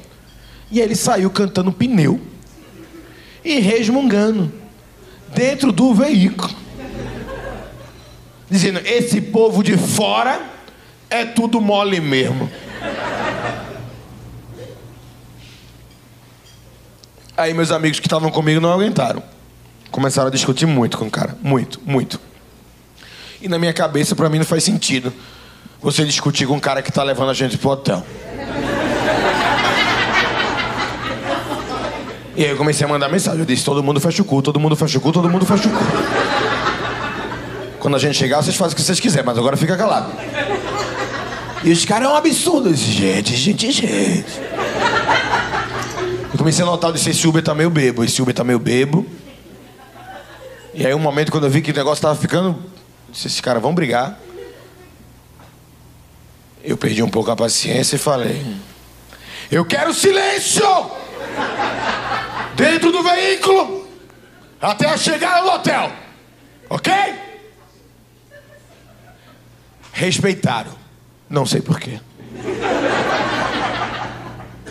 E ele saiu cantando pneu e resmungando dentro do veículo, dizendo: esse povo de fora é tudo mole mesmo. Aí meus amigos que estavam comigo não aguentaram. Começaram a discutir muito com o cara. Muito, muito. E na minha cabeça, para mim, não faz sentido você discutir com um cara que tá levando a gente pro hotel. E aí eu comecei a mandar mensagem. Eu disse: todo mundo fecha o cu, todo mundo fecha o cu, todo mundo fecha o cu. Quando a gente chegar, vocês fazem o que vocês quiserem, mas agora fica calado. E os caras é um absurdo. Gente, gente, gente. Eu comecei a notar, disse, esse Uber tá meio bebo, esse Uber tá meio bebo. E aí um momento, quando eu vi que o negócio tava ficando... Disse, esses caras vão brigar. Eu perdi um pouco a paciência e falei... Eu quero silêncio! Dentro do veículo! Até a chegada do hotel! Ok? Respeitaram. Não sei porquê.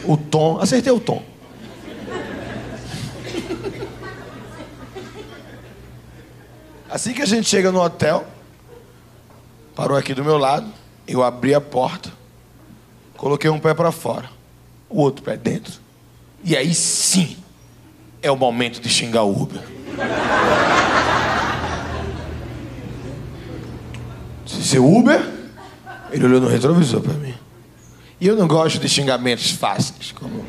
O tom, acertei o tom. Assim que a gente chega no hotel, parou aqui do meu lado, eu abri a porta, coloquei um pé para fora, o outro pé dentro. E aí sim é o momento de xingar o Uber. Seu Uber? Ele olhou no retrovisor para mim. E eu não gosto de xingamentos fáceis, como.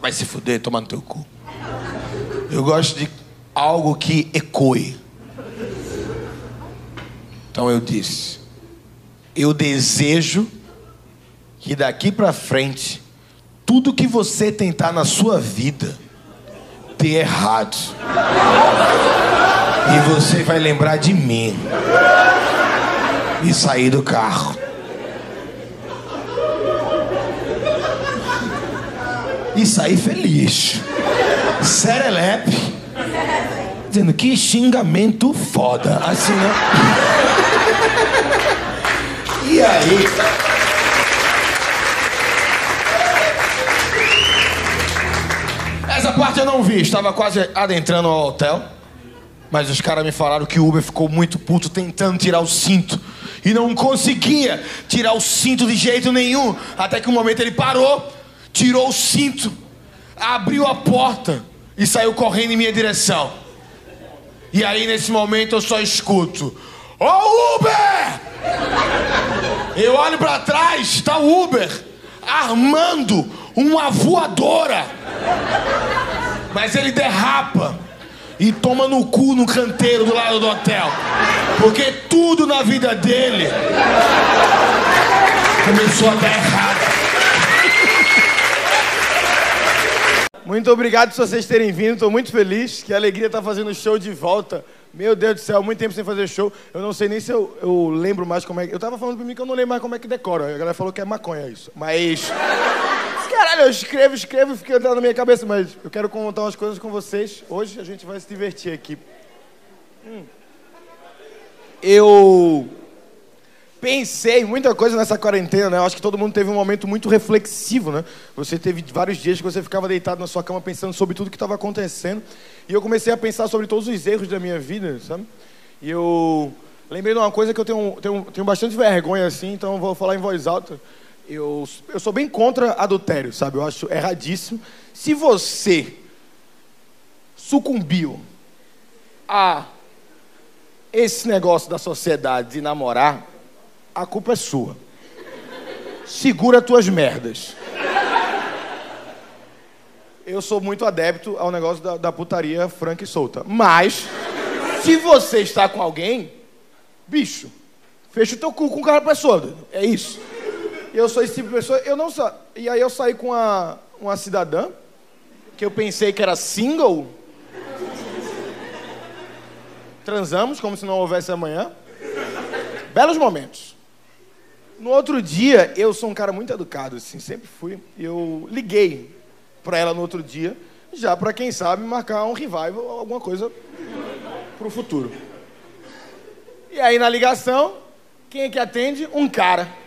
Vai se fuder, toma no teu cu. Eu gosto de algo que ecoe. Então eu disse: Eu desejo que daqui para frente, tudo que você tentar na sua vida dê errado. E você vai lembrar de mim. E sair do carro. E sair feliz. Serelepe. Dizendo que xingamento foda. Assim, né? E aí. Essa parte eu não vi, estava quase adentrando ao hotel. Mas os caras me falaram que o Uber ficou muito puto tentando tirar o cinto. E não conseguia tirar o cinto de jeito nenhum. Até que um momento ele parou, tirou o cinto, abriu a porta e saiu correndo em minha direção. E aí nesse momento eu só escuto: Ô oh, Uber! Eu olho para trás, está o Uber armando uma voadora. Mas ele derrapa e toma no cu no canteiro do lado do hotel. Porque tudo na vida dele começou a dar errado. Muito obrigado por vocês terem vindo, estou muito feliz. Que alegria estar fazendo o show de volta. Meu Deus do céu, muito tempo sem fazer show. Eu não sei nem se eu, eu lembro mais como é que. Eu tava falando pra mim que eu não lembro mais como é que decora. A galera falou que é maconha isso. Mas. Caralho, eu escrevo, escrevo, fica entrando na minha cabeça, mas eu quero contar umas coisas com vocês. Hoje a gente vai se divertir aqui. Hum. Eu pensei muita coisa nessa quarentena, né? Eu acho que todo mundo teve um momento muito reflexivo, né? Você teve vários dias que você ficava deitado na sua cama pensando sobre tudo que estava acontecendo. E eu comecei a pensar sobre todos os erros da minha vida, sabe? E eu lembrei de uma coisa que eu tenho, tenho, tenho bastante vergonha assim, então vou falar em voz alta. Eu, eu sou bem contra adultério, sabe? Eu acho erradíssimo. Se você sucumbiu a esse negócio da sociedade de namorar, a culpa é sua. Segura tuas merdas. Eu sou muito adepto ao negócio da, da putaria franca e solta. Mas, se você está com alguém, bicho, fecha o teu cu com o cara pessoa. É isso eu sou esse tipo de pessoa, eu não sa... E aí eu saí com uma, uma cidadã, que eu pensei que era single. Transamos como se não houvesse amanhã. Belos momentos. No outro dia, eu sou um cara muito educado, assim, sempre fui. Eu liguei para ela no outro dia, já para quem sabe marcar um revival alguma coisa pro futuro. E aí na ligação, quem é que atende? Um cara.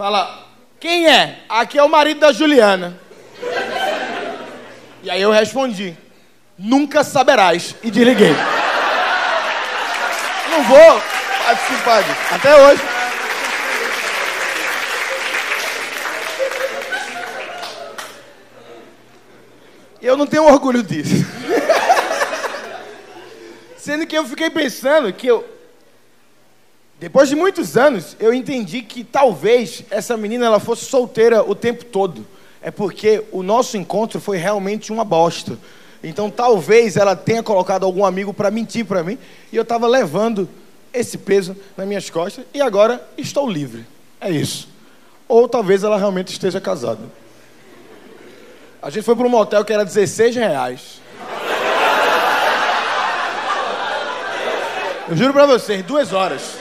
Fala, quem é? Aqui é o marido da Juliana. E aí eu respondi, nunca saberás. E desliguei. Não vou participar disso. Até hoje. Eu não tenho orgulho disso. Sendo que eu fiquei pensando que eu, depois de muitos anos, eu entendi que talvez essa menina ela fosse solteira o tempo todo. é porque o nosso encontro foi realmente uma bosta. Então talvez ela tenha colocado algum amigo para mentir para mim e eu estava levando esse peso nas minhas costas e agora estou livre. É isso. Ou talvez ela realmente esteja casada. A gente foi para um motel que era 16 reais. Eu juro pra vocês, duas horas.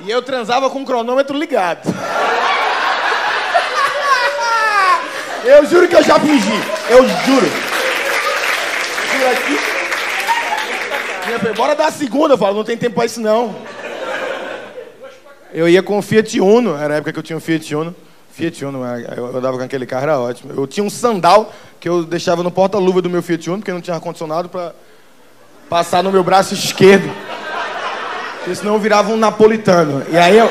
E eu transava com o cronômetro ligado. Eu juro que eu já fingi. Eu juro. Bora dar a segunda, eu falo, não tem tempo pra isso não. Eu ia com o Fiat Uno, era a época que eu tinha um Fiat Uno. Fiat Uno, eu andava com aquele carro, era ótimo. Eu tinha um sandal que eu deixava no porta-luva do meu Fiat Uno, porque não tinha ar-condicionado, para passar no meu braço esquerdo. Porque senão eu virava um napolitano. E aí eu.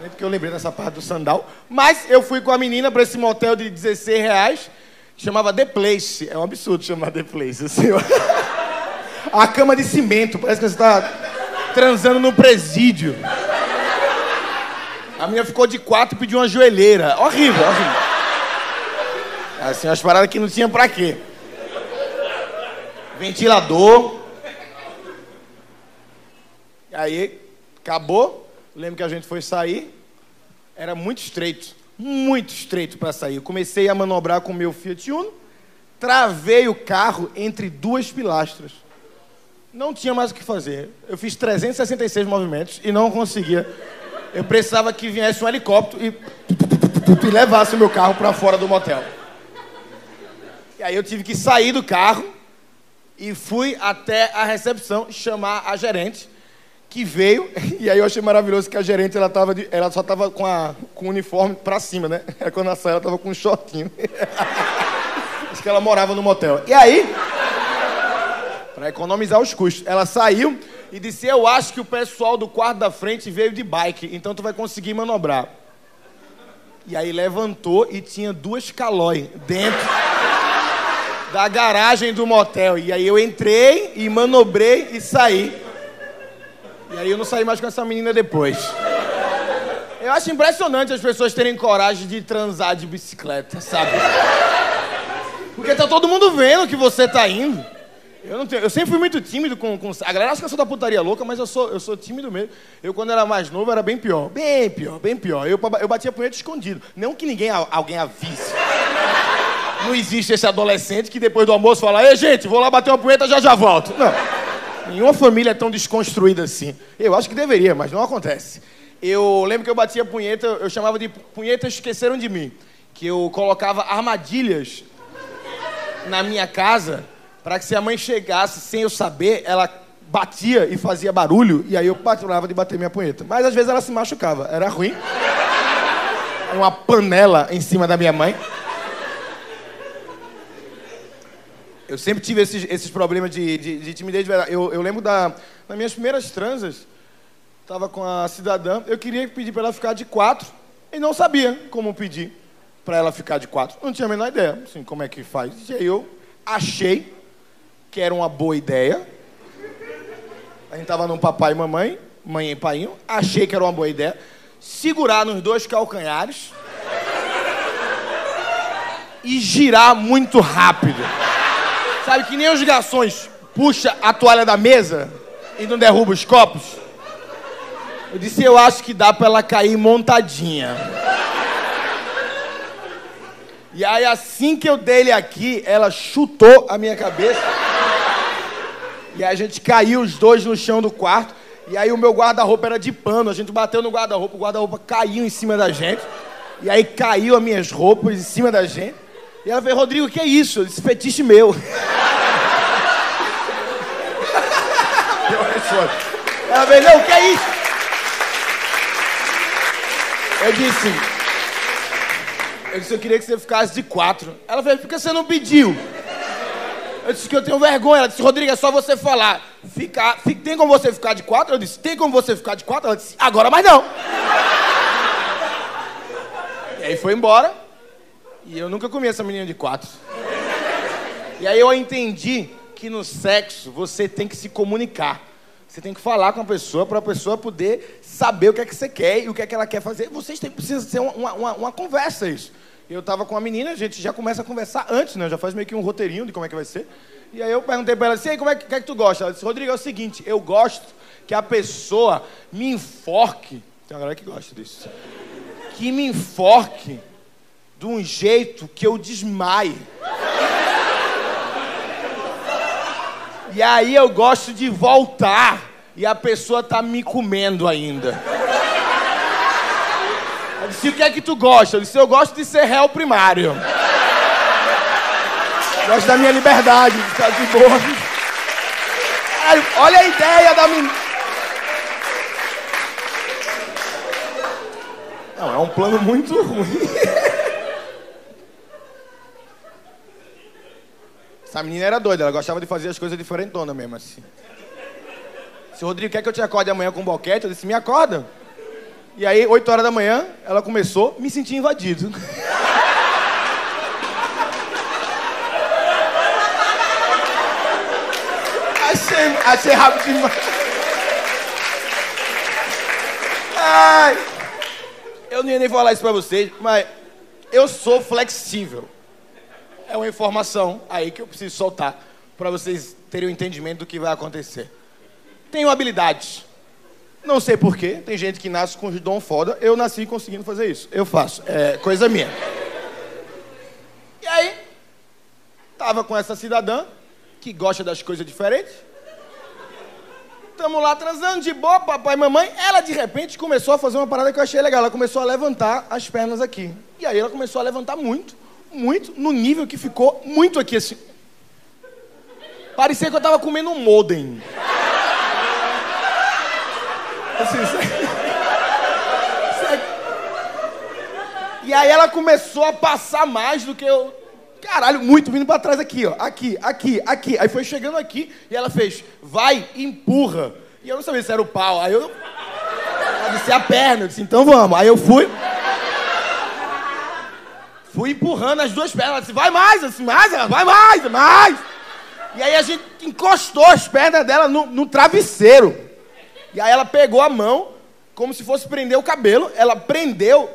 Nem porque eu lembrei dessa parte do sandal. Mas eu fui com a menina para esse motel de 16 reais, chamava The Place. É um absurdo chamar The Place, assim. A cama de cimento, parece que você está transando no presídio. A minha ficou de quatro e pediu uma joelheira. Horrível, horrível. Assim, umas paradas que não tinha pra quê. Ventilador. Aí, acabou. Lembro que a gente foi sair. Era muito estreito. Muito estreito para sair. Comecei a manobrar com o meu Fiat Uno. Travei o carro entre duas pilastras. Não tinha mais o que fazer. Eu fiz 366 movimentos e não conseguia eu precisava que viesse um helicóptero e, e levasse o meu carro para fora do motel. E aí eu tive que sair do carro e fui até a recepção chamar a gerente, que veio, e aí eu achei maravilhoso que a gerente ela, tava de, ela só estava com, a, com o uniforme para cima, né? Aí quando ela saiu, ela estava com um shortinho. Acho que ela morava no motel. E aí, para economizar os custos, ela saiu e disse: Eu acho que o pessoal do quarto da frente veio de bike, então tu vai conseguir manobrar. E aí levantou e tinha duas calói dentro da garagem do motel. E aí eu entrei e manobrei e saí. E aí eu não saí mais com essa menina depois. Eu acho impressionante as pessoas terem coragem de transar de bicicleta, sabe? Porque tá todo mundo vendo que você tá indo. Eu, não tenho, eu sempre fui muito tímido com, com. A galera acha que eu sou da putaria louca, mas eu sou, eu sou tímido mesmo. Eu, quando era mais novo, era bem pior. Bem pior, bem pior. Eu, eu batia punheta escondido. Não que ninguém, alguém avise. Não existe esse adolescente que depois do almoço fala: Ei, gente, vou lá bater uma punheta, já já volto. Não. Nenhuma família é tão desconstruída assim. Eu acho que deveria, mas não acontece. Eu lembro que eu batia punheta, eu chamava de punheta esqueceram de mim. Que eu colocava armadilhas na minha casa para que se a mãe chegasse sem eu saber, ela batia e fazia barulho, e aí eu parava de bater minha punheta. Mas às vezes ela se machucava, era ruim. Uma panela em cima da minha mãe. Eu sempre tive esses, esses problemas de, de, de timidez. Eu, eu lembro da, das minhas primeiras transas, estava com a cidadã, eu queria pedir para ela ficar de quatro, e não sabia como pedir para ela ficar de quatro. Não tinha a menor ideia, assim, como é que faz. E aí eu achei que era uma boa ideia. A gente tava num papai e mamãe, mãe e pai. achei que era uma boa ideia. Segurar nos dois calcanhares e girar muito rápido. Sabe que nem os garçons puxa a toalha da mesa e não derruba os copos? Eu disse, eu acho que dá para ela cair montadinha. E aí assim que eu dei ele aqui, ela chutou a minha cabeça. E aí a gente caiu os dois no chão do quarto. E aí o meu guarda-roupa era de pano. A gente bateu no guarda-roupa, o guarda-roupa caiu em cima da gente. E aí caiu as minhas roupas em cima da gente. E ela falou, Rodrigo, o que é isso? Eu disse, fetiche meu. ela falou, não, o que é isso? Eu disse, eu disse, eu queria que você ficasse de quatro. Ela falou, por que você não pediu? Eu disse que eu tenho vergonha. Ela disse, Rodrigo, é só você falar. Ficar, fica, tem como você ficar de quatro? Eu disse, tem como você ficar de quatro? Ela disse, agora mais não. e aí foi embora. E eu nunca comi essa menina de quatro. E aí eu entendi que no sexo você tem que se comunicar. Você tem que falar com a pessoa para a pessoa poder saber o que é que você quer e o que é que ela quer fazer. Vocês têm, precisa ser uma, uma, uma conversa isso. Eu estava com a menina, a gente já começa a conversar antes, né? Já faz meio que um roteirinho de como é que vai ser. E aí eu perguntei para ela assim, como é que, que, é que tu gosta? Ela disse, Rodrigo, é o seguinte, eu gosto que a pessoa me enforque. Tem uma galera que gosta disso. Que me enforque de um jeito que eu desmaie. E aí eu gosto de voltar e a pessoa tá me comendo ainda. Eu disse, o que é que tu gosta? Eu disse, eu gosto de ser réu primário. Gosto da minha liberdade, de ficar de boa. Olha a ideia da menina. Não, é um plano muito ruim. Essa menina era doida, ela gostava de fazer as coisas diferentonas mesmo, assim. Se o Rodrigo quer que eu te acorde amanhã com um boquete, eu disse, me acorda. E aí, 8 horas da manhã, ela começou, me senti invadido. achei, achei rápido demais. Ai, eu não ia nem falar isso pra vocês, mas eu sou flexível é uma informação aí que eu preciso soltar para vocês terem o um entendimento do que vai acontecer. Tenho habilidades. Não sei porquê, tem gente que nasce com os dom foda, eu nasci conseguindo fazer isso. Eu faço, é coisa minha. E aí, tava com essa cidadã que gosta das coisas diferentes. Tamo lá transando de boa, papai e mamãe. Ela de repente começou a fazer uma parada que eu achei legal. Ela começou a levantar as pernas aqui. E aí ela começou a levantar muito muito, no nível que ficou muito aqui assim. Parecia que eu tava comendo um modem. Assim, E aí ela começou a passar mais do que eu. Caralho, muito vindo para trás aqui, ó. Aqui, aqui, aqui. Aí foi chegando aqui e ela fez, vai, empurra. E eu não sabia se era o pau. Aí eu. Ela disse a perna. Eu disse, então vamos. Aí eu fui. Fui empurrando as duas pernas. Ela disse, vai mais, assim, mais, ela, vai mais, mais. E aí a gente encostou as pernas dela no, no travesseiro. E aí ela pegou a mão, como se fosse prender o cabelo. Ela prendeu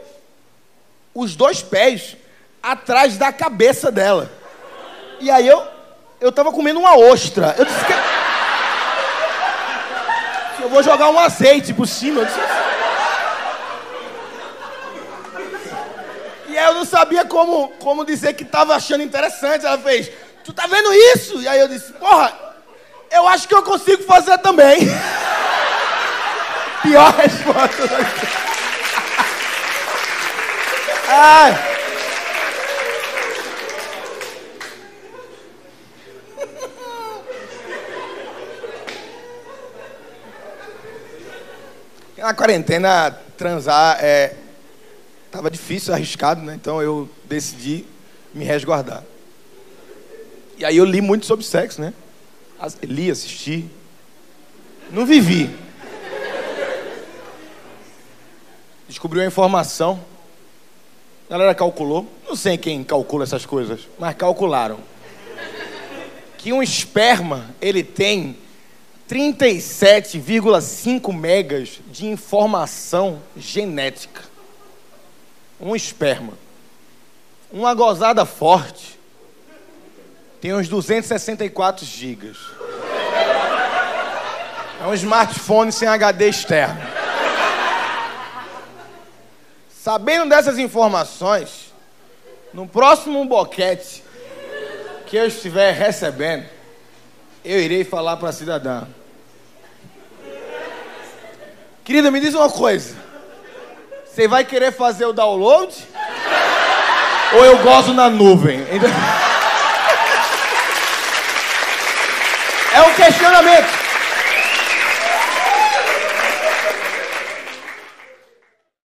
os dois pés atrás da cabeça dela. E aí eu, eu tava comendo uma ostra. Eu disse que... Eu vou jogar um azeite por cima. Eu disse, E aí eu não sabia como, como dizer que estava achando interessante. Ela fez, tu tá vendo isso? E aí eu disse, porra, eu acho que eu consigo fazer também. Pior resposta. Ai. Na quarentena, transar é Tava difícil, arriscado, né? Então eu decidi me resguardar. E aí eu li muito sobre sexo, né? Li, assisti. Não vivi. Descobri uma informação. A galera calculou. Não sei quem calcula essas coisas, mas calcularam. Que um esperma, ele tem 37,5 megas de informação genética um esperma, uma gozada forte, tem uns 264 gigas. É um smartphone sem HD externo. Sabendo dessas informações, no próximo boquete que eu estiver recebendo, eu irei falar para a cidadã. Querida, me diz uma coisa. Você vai querer fazer o download? Ou eu gozo na nuvem? É um questionamento.